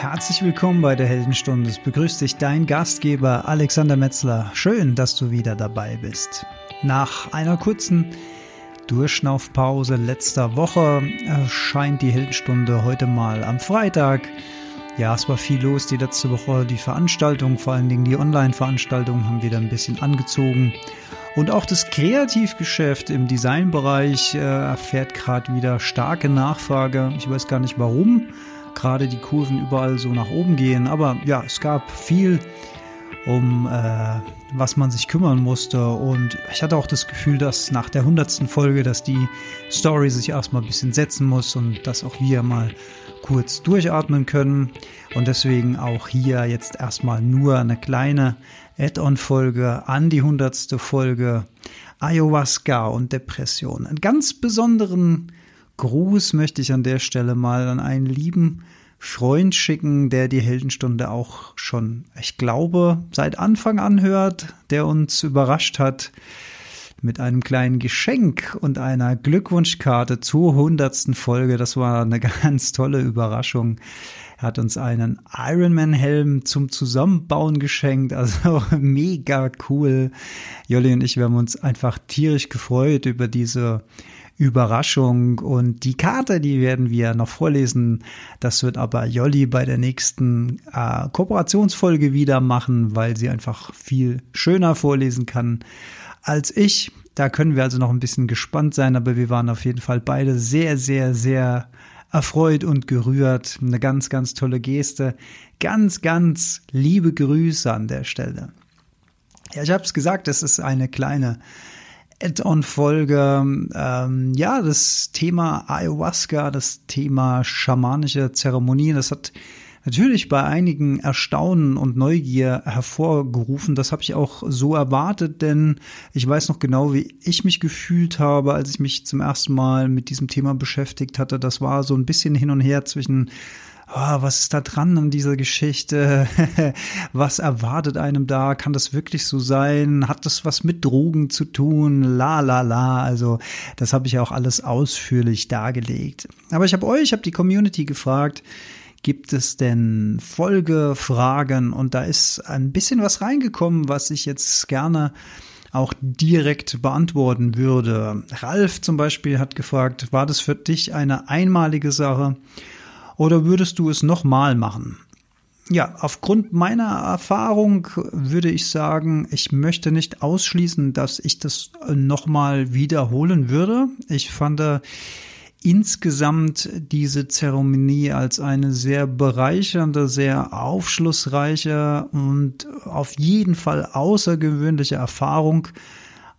Herzlich willkommen bei der Heldenstunde. Es begrüßt dich dein Gastgeber Alexander Metzler. Schön, dass du wieder dabei bist. Nach einer kurzen Durchschnaufpause letzter Woche erscheint die Heldenstunde heute mal am Freitag. Ja, es war viel los die letzte Woche. Die Veranstaltungen, vor allen Dingen die Online-Veranstaltungen, haben wieder ein bisschen angezogen. Und auch das Kreativgeschäft im Designbereich äh, erfährt gerade wieder starke Nachfrage. Ich weiß gar nicht warum gerade die Kurven überall so nach oben gehen. Aber ja, es gab viel, um äh, was man sich kümmern musste. Und ich hatte auch das Gefühl, dass nach der hundertsten Folge, dass die Story sich erstmal ein bisschen setzen muss und dass auch wir mal kurz durchatmen können. Und deswegen auch hier jetzt erstmal nur eine kleine Add-on-Folge an die hundertste Folge Ayahuasca und Depression. Einen ganz besonderen Gruß möchte ich an der Stelle mal an einen lieben Freund schicken, der die Heldenstunde auch schon, ich glaube, seit Anfang an hört, der uns überrascht hat mit einem kleinen Geschenk und einer Glückwunschkarte zur hundertsten Folge. Das war eine ganz tolle Überraschung. Er hat uns einen Ironman-Helm zum Zusammenbauen geschenkt. Also mega cool. Jolli und ich, wir haben uns einfach tierisch gefreut über diese Überraschung. Und die Karte, die werden wir noch vorlesen. Das wird aber Jolli bei der nächsten äh, Kooperationsfolge wieder machen, weil sie einfach viel schöner vorlesen kann als ich. Da können wir also noch ein bisschen gespannt sein, aber wir waren auf jeden Fall beide sehr, sehr, sehr erfreut und gerührt. Eine ganz, ganz tolle Geste. Ganz, ganz liebe Grüße an der Stelle. Ja, ich habe es gesagt, es ist eine kleine Add-on-Folge. Ähm, ja, das Thema Ayahuasca, das Thema schamanische Zeremonien, das hat natürlich bei einigen Erstaunen und Neugier hervorgerufen. Das habe ich auch so erwartet, denn ich weiß noch genau, wie ich mich gefühlt habe, als ich mich zum ersten Mal mit diesem Thema beschäftigt hatte. Das war so ein bisschen hin und her zwischen oh, was ist da dran an dieser Geschichte? was erwartet einem da? Kann das wirklich so sein? Hat das was mit Drogen zu tun? La la la. Also das habe ich auch alles ausführlich dargelegt. Aber ich habe euch, ich habe die Community gefragt, gibt es denn Folgefragen? Und da ist ein bisschen was reingekommen, was ich jetzt gerne auch direkt beantworten würde. Ralf zum Beispiel hat gefragt, war das für dich eine einmalige Sache? Oder würdest du es nochmal machen? Ja, aufgrund meiner Erfahrung würde ich sagen, ich möchte nicht ausschließen, dass ich das nochmal wiederholen würde. Ich fand äh, insgesamt diese Zeremonie als eine sehr bereichernde, sehr aufschlussreiche und auf jeden Fall außergewöhnliche Erfahrung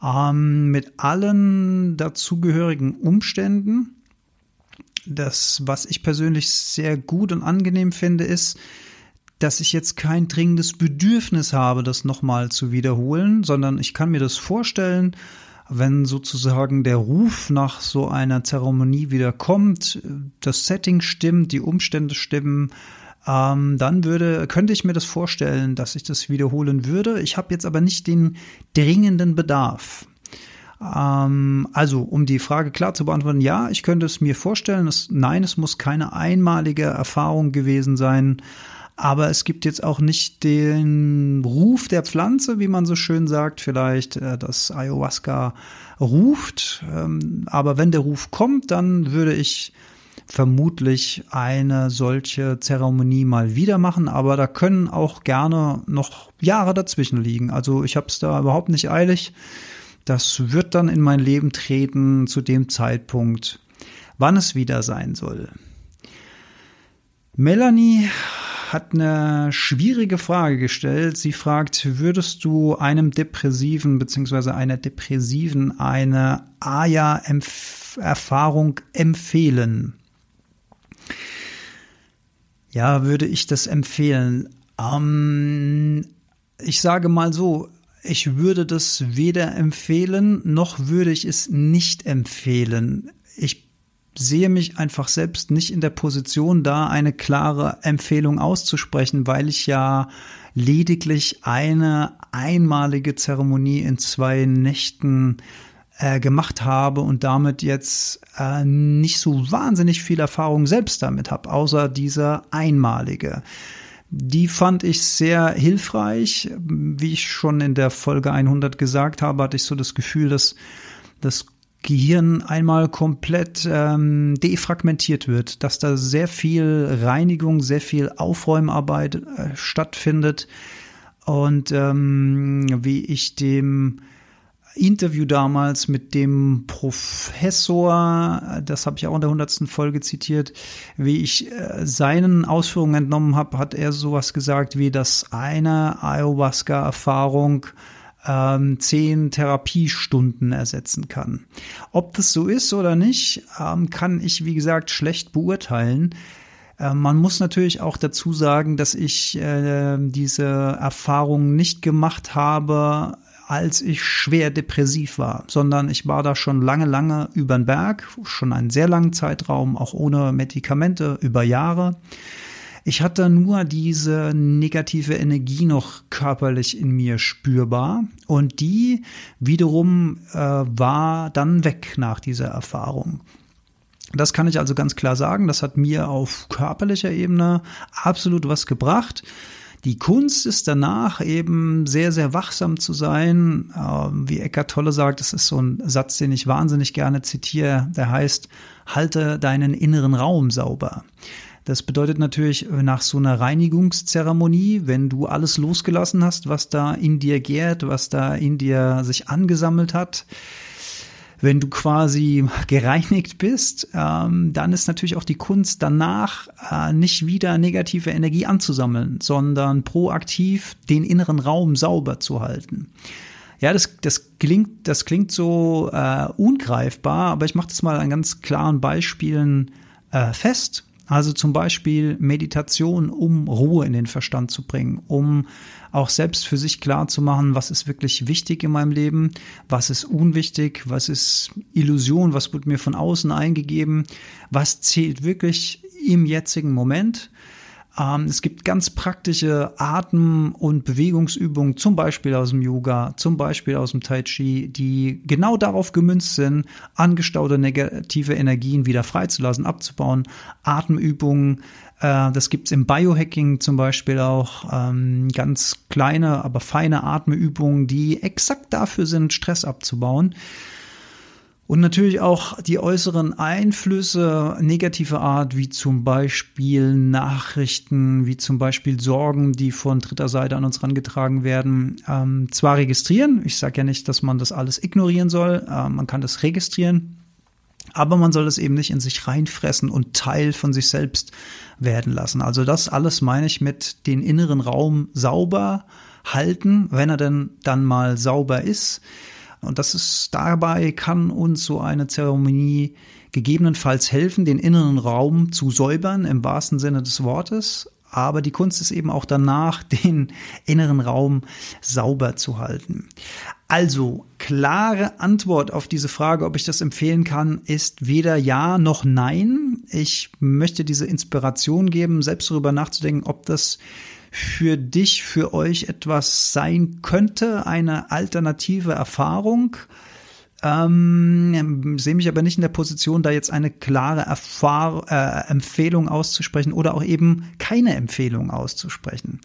ähm, mit allen dazugehörigen Umständen das, was ich persönlich sehr gut und angenehm finde, ist, dass ich jetzt kein dringendes Bedürfnis habe, das nochmal zu wiederholen, sondern ich kann mir das vorstellen, wenn sozusagen der Ruf nach so einer Zeremonie wieder kommt, das Setting stimmt, die Umstände stimmen, ähm, dann würde, könnte ich mir das vorstellen, dass ich das wiederholen würde. Ich habe jetzt aber nicht den dringenden Bedarf. Ähm, also, um die Frage klar zu beantworten, ja, ich könnte es mir vorstellen. Es, nein, es muss keine einmalige Erfahrung gewesen sein. Aber es gibt jetzt auch nicht den Ruf der Pflanze, wie man so schön sagt, vielleicht, äh, dass Ayahuasca ruft. Ähm, aber wenn der Ruf kommt, dann würde ich vermutlich eine solche Zeremonie mal wieder machen, aber da können auch gerne noch Jahre dazwischen liegen. Also ich habe es da überhaupt nicht eilig. Das wird dann in mein Leben treten zu dem Zeitpunkt, wann es wieder sein soll. Melanie hat eine schwierige Frage gestellt. Sie fragt, würdest du einem Depressiven bzw. einer Depressiven eine AYA-Erfahrung empfehlen? Ja, würde ich das empfehlen? Ähm, ich sage mal so, ich würde das weder empfehlen, noch würde ich es nicht empfehlen. Ich sehe mich einfach selbst nicht in der Position, da eine klare Empfehlung auszusprechen, weil ich ja lediglich eine einmalige Zeremonie in zwei Nächten äh, gemacht habe und damit jetzt äh, nicht so wahnsinnig viel Erfahrung selbst damit habe, außer dieser einmalige. Die fand ich sehr hilfreich. Wie ich schon in der Folge 100 gesagt habe, hatte ich so das Gefühl, dass das Gehirn einmal komplett ähm, defragmentiert wird, dass da sehr viel Reinigung, sehr viel Aufräumarbeit äh, stattfindet. Und ähm, wie ich dem Interview damals mit dem Professor, das habe ich auch in der hundertsten Folge zitiert, wie ich äh, seinen Ausführungen entnommen habe, hat er sowas gesagt wie, dass eine Ayahuasca-Erfahrung ähm, zehn Therapiestunden ersetzen kann. Ob das so ist oder nicht, ähm, kann ich, wie gesagt, schlecht beurteilen. Äh, man muss natürlich auch dazu sagen, dass ich äh, diese Erfahrung nicht gemacht habe, als ich schwer depressiv war, sondern ich war da schon lange, lange über den Berg, schon einen sehr langen Zeitraum, auch ohne Medikamente, über Jahre. Ich hatte nur diese negative Energie noch körperlich in mir spürbar und die wiederum äh, war dann weg nach dieser Erfahrung. Das kann ich also ganz klar sagen. Das hat mir auf körperlicher Ebene absolut was gebracht. Die Kunst ist danach eben sehr, sehr wachsam zu sein. Ähm, wie Eckart Tolle sagt, das ist so ein Satz, den ich wahnsinnig gerne zitiere. Der heißt, halte deinen inneren Raum sauber. Das bedeutet natürlich nach so einer Reinigungszeremonie, wenn du alles losgelassen hast, was da in dir gärt, was da in dir sich angesammelt hat, wenn du quasi gereinigt bist, ähm, dann ist natürlich auch die Kunst danach äh, nicht wieder negative Energie anzusammeln, sondern proaktiv den inneren Raum sauber zu halten. Ja, das, das klingt, das klingt so äh, ungreifbar, aber ich mache das mal an ganz klaren Beispielen äh, fest. Also zum Beispiel Meditation, um Ruhe in den Verstand zu bringen, um auch selbst für sich klar zu machen, was ist wirklich wichtig in meinem Leben, was ist unwichtig, was ist Illusion, was wird mir von außen eingegeben, was zählt wirklich im jetzigen Moment es gibt ganz praktische Atem- und Bewegungsübungen, zum Beispiel aus dem Yoga, zum Beispiel aus dem Tai Chi, die genau darauf gemünzt sind, angestaute negative Energien wieder freizulassen, abzubauen. Atemübungen, äh, das gibt's im Biohacking zum Beispiel auch, ähm, ganz kleine, aber feine Atemübungen, die exakt dafür sind, Stress abzubauen. Und natürlich auch die äußeren Einflüsse negativer Art, wie zum Beispiel Nachrichten, wie zum Beispiel Sorgen, die von dritter Seite an uns rangetragen werden, ähm, zwar registrieren. Ich sage ja nicht, dass man das alles ignorieren soll. Äh, man kann das registrieren. Aber man soll es eben nicht in sich reinfressen und Teil von sich selbst werden lassen. Also das alles meine ich mit den inneren Raum sauber halten, wenn er denn dann mal sauber ist und das ist dabei kann uns so eine Zeremonie gegebenenfalls helfen, den inneren Raum zu säubern im wahrsten Sinne des Wortes. Aber die Kunst ist eben auch danach, den inneren Raum sauber zu halten. Also, klare Antwort auf diese Frage, ob ich das empfehlen kann, ist weder ja noch nein. Ich möchte diese Inspiration geben, selbst darüber nachzudenken, ob das für dich, für euch etwas sein könnte, eine alternative Erfahrung. Ähm, sehe mich aber nicht in der Position, da jetzt eine klare Erfahr äh, Empfehlung auszusprechen oder auch eben keine Empfehlung auszusprechen.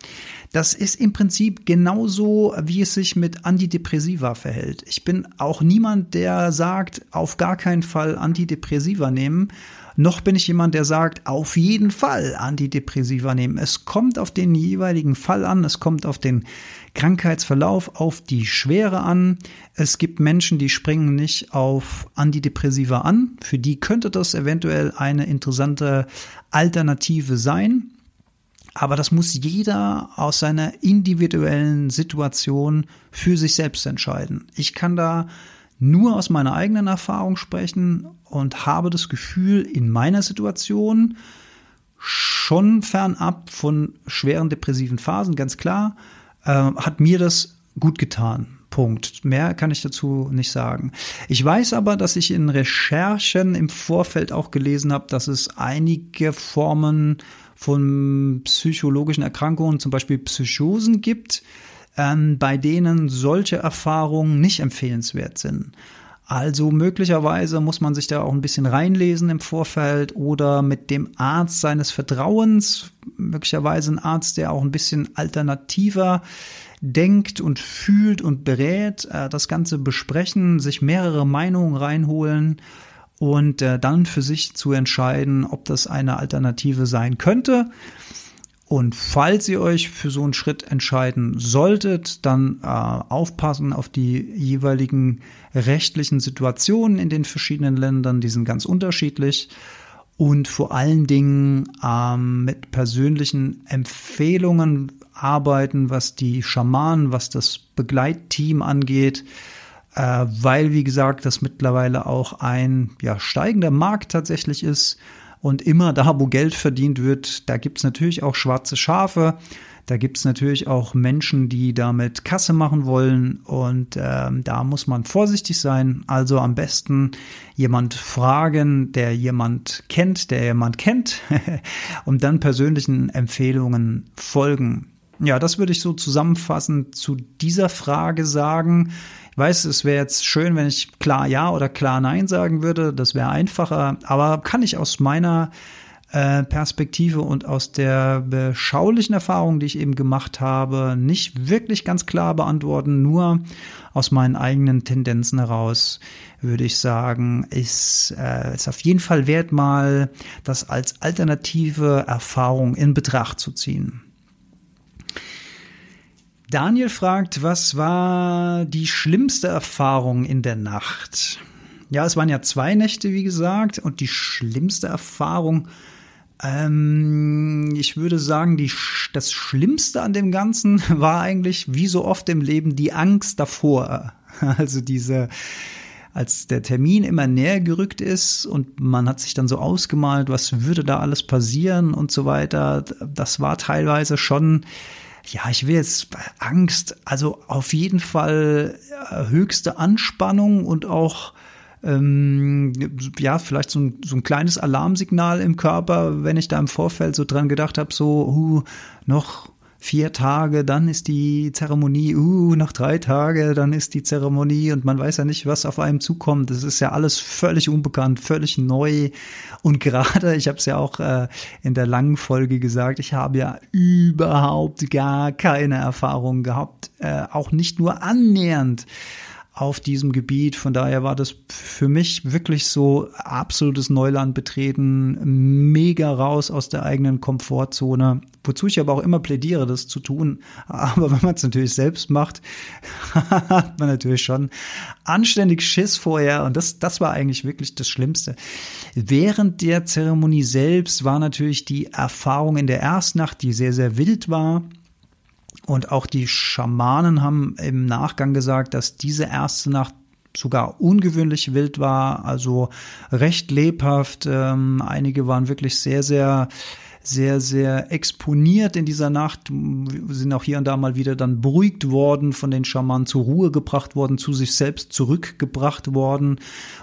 Das ist im Prinzip genauso, wie es sich mit Antidepressiva verhält. Ich bin auch niemand, der sagt, auf gar keinen Fall Antidepressiva nehmen noch bin ich jemand, der sagt, auf jeden Fall Antidepressiva nehmen. Es kommt auf den jeweiligen Fall an, es kommt auf den Krankheitsverlauf, auf die Schwere an. Es gibt Menschen, die springen nicht auf Antidepressiva an. Für die könnte das eventuell eine interessante Alternative sein. Aber das muss jeder aus seiner individuellen Situation für sich selbst entscheiden. Ich kann da nur aus meiner eigenen Erfahrung sprechen und habe das Gefühl, in meiner Situation schon fernab von schweren depressiven Phasen, ganz klar, äh, hat mir das gut getan. Punkt. Mehr kann ich dazu nicht sagen. Ich weiß aber, dass ich in Recherchen im Vorfeld auch gelesen habe, dass es einige Formen von psychologischen Erkrankungen, zum Beispiel Psychosen gibt, ähm, bei denen solche Erfahrungen nicht empfehlenswert sind. Also möglicherweise muss man sich da auch ein bisschen reinlesen im Vorfeld oder mit dem Arzt seines Vertrauens, möglicherweise ein Arzt, der auch ein bisschen alternativer denkt und fühlt und berät, äh, das Ganze besprechen, sich mehrere Meinungen reinholen und äh, dann für sich zu entscheiden, ob das eine Alternative sein könnte. Und falls ihr euch für so einen Schritt entscheiden solltet, dann äh, aufpassen auf die jeweiligen rechtlichen Situationen in den verschiedenen Ländern, die sind ganz unterschiedlich. Und vor allen Dingen ähm, mit persönlichen Empfehlungen arbeiten, was die Schamanen, was das Begleitteam angeht, äh, weil, wie gesagt, das mittlerweile auch ein ja, steigender Markt tatsächlich ist. Und immer da, wo Geld verdient wird, da gibt's natürlich auch schwarze Schafe. Da gibt's natürlich auch Menschen, die damit Kasse machen wollen. Und ähm, da muss man vorsichtig sein. Also am besten jemand fragen, der jemand kennt, der jemand kennt, und dann persönlichen Empfehlungen folgen. Ja, das würde ich so zusammenfassend zu dieser Frage sagen. Weiß, es wäre jetzt schön, wenn ich klar Ja oder klar Nein sagen würde. Das wäre einfacher. Aber kann ich aus meiner äh, Perspektive und aus der beschaulichen Erfahrung, die ich eben gemacht habe, nicht wirklich ganz klar beantworten. Nur aus meinen eigenen Tendenzen heraus würde ich sagen, ist, äh, ist auf jeden Fall wert, mal das als alternative Erfahrung in Betracht zu ziehen. Daniel fragt, was war die schlimmste Erfahrung in der Nacht? Ja, es waren ja zwei Nächte, wie gesagt, und die schlimmste Erfahrung, ähm, ich würde sagen, die, das Schlimmste an dem Ganzen war eigentlich, wie so oft im Leben, die Angst davor. Also diese, als der Termin immer näher gerückt ist und man hat sich dann so ausgemalt, was würde da alles passieren und so weiter, das war teilweise schon ja, ich will jetzt Angst, also auf jeden Fall äh, höchste Anspannung und auch ähm, ja, vielleicht so ein, so ein kleines Alarmsignal im Körper, wenn ich da im Vorfeld so dran gedacht habe, so, uh, noch vier Tage, dann ist die Zeremonie, uh, noch drei Tage, dann ist die Zeremonie und man weiß ja nicht, was auf einem zukommt. Das ist ja alles völlig unbekannt, völlig neu. Und gerade, ich habe es ja auch äh, in der langen Folge gesagt, ich habe ja überhaupt gar keine Erfahrung gehabt, äh, auch nicht nur annähernd auf diesem Gebiet. Von daher war das für mich wirklich so absolutes Neuland betreten, mega raus aus der eigenen Komfortzone. Wozu ich aber auch immer plädiere, das zu tun. Aber wenn man es natürlich selbst macht, hat man natürlich schon anständig Schiss vorher. Und das, das war eigentlich wirklich das Schlimmste. Während der Zeremonie selbst war natürlich die Erfahrung in der Erstnacht, die sehr, sehr wild war. Und auch die Schamanen haben im Nachgang gesagt, dass diese erste Nacht sogar ungewöhnlich wild war, also recht lebhaft. Ähm, einige waren wirklich sehr, sehr sehr, sehr exponiert in dieser Nacht, sind auch hier und da mal wieder dann beruhigt worden, von den Schamanen zur Ruhe gebracht worden, zu sich selbst zurückgebracht worden,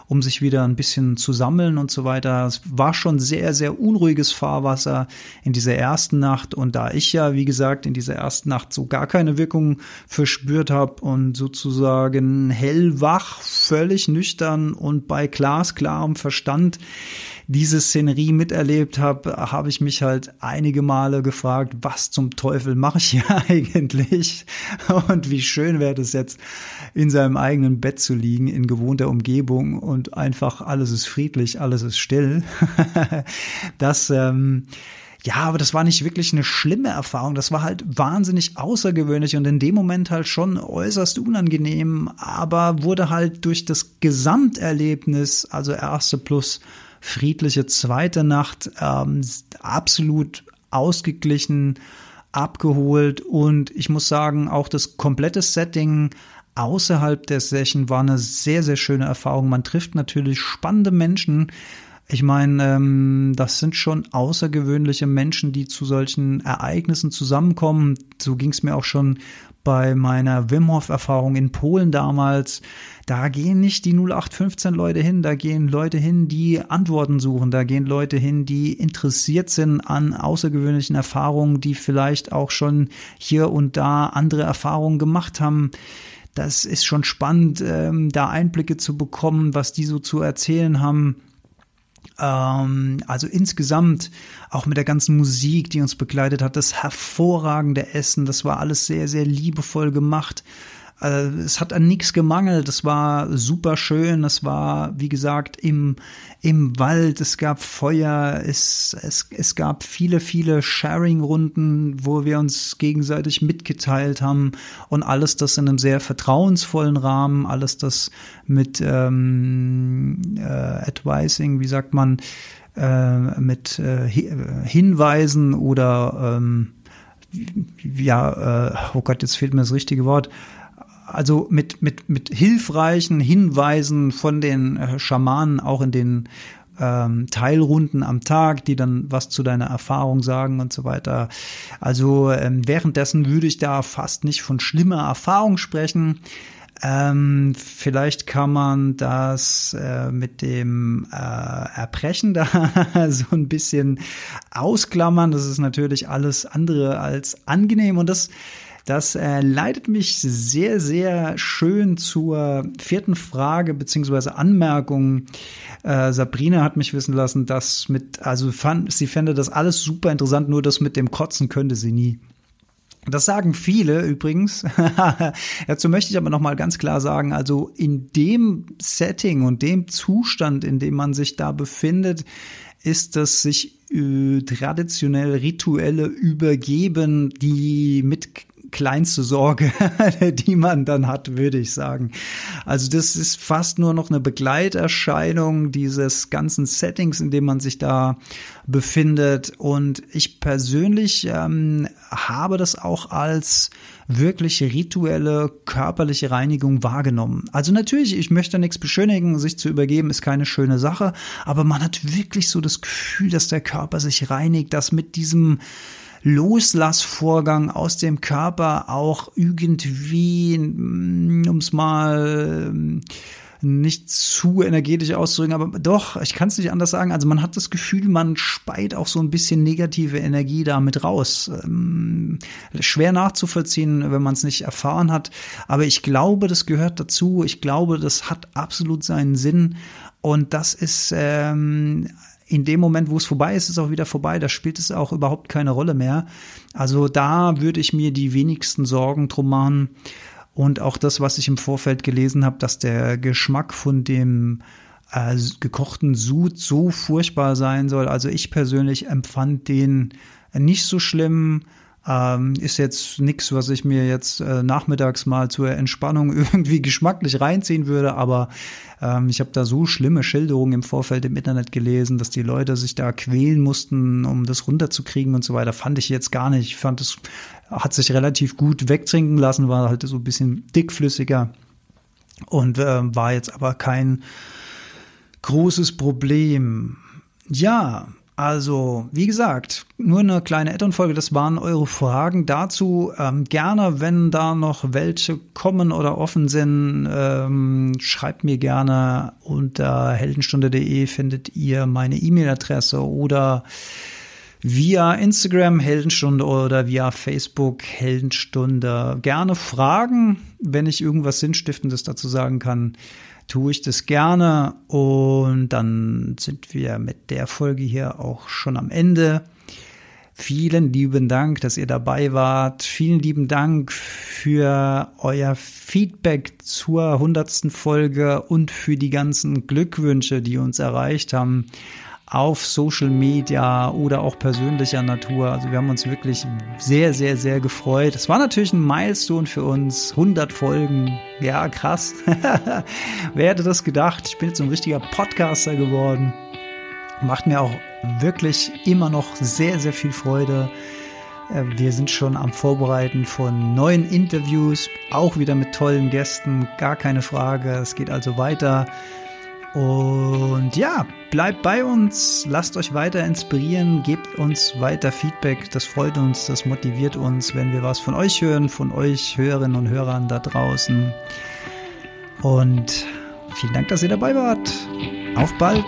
um sich wieder ein bisschen zu sammeln und so weiter. Es war schon sehr, sehr unruhiges Fahrwasser in dieser ersten Nacht und da ich ja, wie gesagt, in dieser ersten Nacht so gar keine Wirkung verspürt habe und sozusagen hellwach, völlig nüchtern und bei glasklarem Verstand diese Szenerie miterlebt habe, habe ich mich halt einige Male gefragt, was zum Teufel mache ich hier eigentlich? Und wie schön wäre es jetzt, in seinem eigenen Bett zu liegen, in gewohnter Umgebung und einfach alles ist friedlich, alles ist still. das, ähm, ja, aber das war nicht wirklich eine schlimme Erfahrung. Das war halt wahnsinnig außergewöhnlich und in dem Moment halt schon äußerst unangenehm, aber wurde halt durch das Gesamterlebnis, also erste plus friedliche zweite Nacht, ähm, absolut ausgeglichen, abgeholt und ich muss sagen, auch das komplette Setting außerhalb der Session war eine sehr, sehr schöne Erfahrung. Man trifft natürlich spannende Menschen. Ich meine, ähm, das sind schon außergewöhnliche Menschen, die zu solchen Ereignissen zusammenkommen. So ging es mir auch schon bei meiner Wim Hof Erfahrung in Polen damals, da gehen nicht die 0815 Leute hin, da gehen Leute hin, die Antworten suchen, da gehen Leute hin, die interessiert sind an außergewöhnlichen Erfahrungen, die vielleicht auch schon hier und da andere Erfahrungen gemacht haben. das ist schon spannend, ähm, da Einblicke zu bekommen, was die so zu erzählen haben. Ähm, also insgesamt auch mit der ganzen Musik, die uns begleitet hat, das hervorragende Essen, das war alles sehr, sehr liebevoll gemacht. Äh, es hat an nichts gemangelt. Es war super schön. Es war, wie gesagt, im, im Wald. Es gab Feuer. Es, es, es gab viele, viele Sharing-Runden, wo wir uns gegenseitig mitgeteilt haben. Und alles das in einem sehr vertrauensvollen Rahmen. Alles das mit ähm, äh, Advising, wie sagt man, äh, mit äh, Hinweisen oder ähm, ja, äh, oh Gott, jetzt fehlt mir das richtige Wort also mit, mit, mit hilfreichen Hinweisen von den äh, Schamanen auch in den ähm, Teilrunden am Tag, die dann was zu deiner Erfahrung sagen und so weiter. Also ähm, währenddessen würde ich da fast nicht von schlimmer Erfahrung sprechen. Ähm, vielleicht kann man das äh, mit dem äh, Erbrechen da so ein bisschen ausklammern. Das ist natürlich alles andere als angenehm und das das äh, leitet mich sehr, sehr schön zur vierten Frage beziehungsweise Anmerkung. Äh, Sabrina hat mich wissen lassen, dass mit, also fand, sie fände das alles super interessant, nur das mit dem Kotzen könnte sie nie. Das sagen viele übrigens. Dazu möchte ich aber noch mal ganz klar sagen, also in dem Setting und dem Zustand, in dem man sich da befindet, ist das sich äh, traditionell rituelle Übergeben, die mit kleinste Sorge, die man dann hat, würde ich sagen. Also das ist fast nur noch eine Begleiterscheinung dieses ganzen Settings, in dem man sich da befindet. Und ich persönlich ähm, habe das auch als wirklich rituelle körperliche Reinigung wahrgenommen. Also natürlich, ich möchte nichts beschönigen, sich zu übergeben ist keine schöne Sache, aber man hat wirklich so das Gefühl, dass der Körper sich reinigt, dass mit diesem Loslassvorgang aus dem Körper auch irgendwie, mm, um es mal mm, nicht zu energetisch auszudrücken, aber doch, ich kann es nicht anders sagen. Also man hat das Gefühl, man speit auch so ein bisschen negative Energie damit raus. Ähm, schwer nachzuvollziehen, wenn man es nicht erfahren hat. Aber ich glaube, das gehört dazu. Ich glaube, das hat absolut seinen Sinn. Und das ist ähm, in dem Moment, wo es vorbei ist, ist auch wieder vorbei. Da spielt es auch überhaupt keine Rolle mehr. Also da würde ich mir die wenigsten Sorgen drum machen. Und auch das, was ich im Vorfeld gelesen habe, dass der Geschmack von dem äh, gekochten Sud so furchtbar sein soll. Also ich persönlich empfand den nicht so schlimm. Ähm, ist jetzt nichts, was ich mir jetzt äh, nachmittags mal zur Entspannung irgendwie geschmacklich reinziehen würde, aber ähm, ich habe da so schlimme Schilderungen im Vorfeld im Internet gelesen, dass die Leute sich da quälen mussten, um das runterzukriegen und so weiter. Fand ich jetzt gar nicht. Ich fand es hat sich relativ gut wegtrinken lassen, war halt so ein bisschen dickflüssiger und äh, war jetzt aber kein großes Problem. Ja, also, wie gesagt, nur eine kleine Add-on-Folge, das waren eure Fragen dazu. Ähm, gerne, wenn da noch welche kommen oder offen sind, ähm, schreibt mir gerne unter heldenstunde.de findet ihr meine E-Mail-Adresse oder via Instagram Heldenstunde oder via Facebook Heldenstunde. Gerne Fragen, wenn ich irgendwas Sinnstiftendes dazu sagen kann tue ich das gerne. Und dann sind wir mit der Folge hier auch schon am Ende. Vielen lieben Dank, dass ihr dabei wart. Vielen lieben Dank für euer Feedback zur hundertsten Folge und für die ganzen Glückwünsche, die uns erreicht haben auf Social Media oder auch persönlicher Natur. Also wir haben uns wirklich sehr, sehr, sehr gefreut. Es war natürlich ein Milestone für uns. 100 Folgen. Ja, krass. Wer hätte das gedacht? Ich bin jetzt so ein richtiger Podcaster geworden. Macht mir auch wirklich immer noch sehr, sehr viel Freude. Äh, wir sind schon am Vorbereiten von neuen Interviews, auch wieder mit tollen Gästen, gar keine Frage. Es geht also weiter. Und ja, bleibt bei uns, lasst euch weiter inspirieren, gebt uns weiter Feedback. Das freut uns, das motiviert uns, wenn wir was von euch hören, von euch Hörerinnen und Hörern da draußen. Und vielen Dank, dass ihr dabei wart. Auf bald!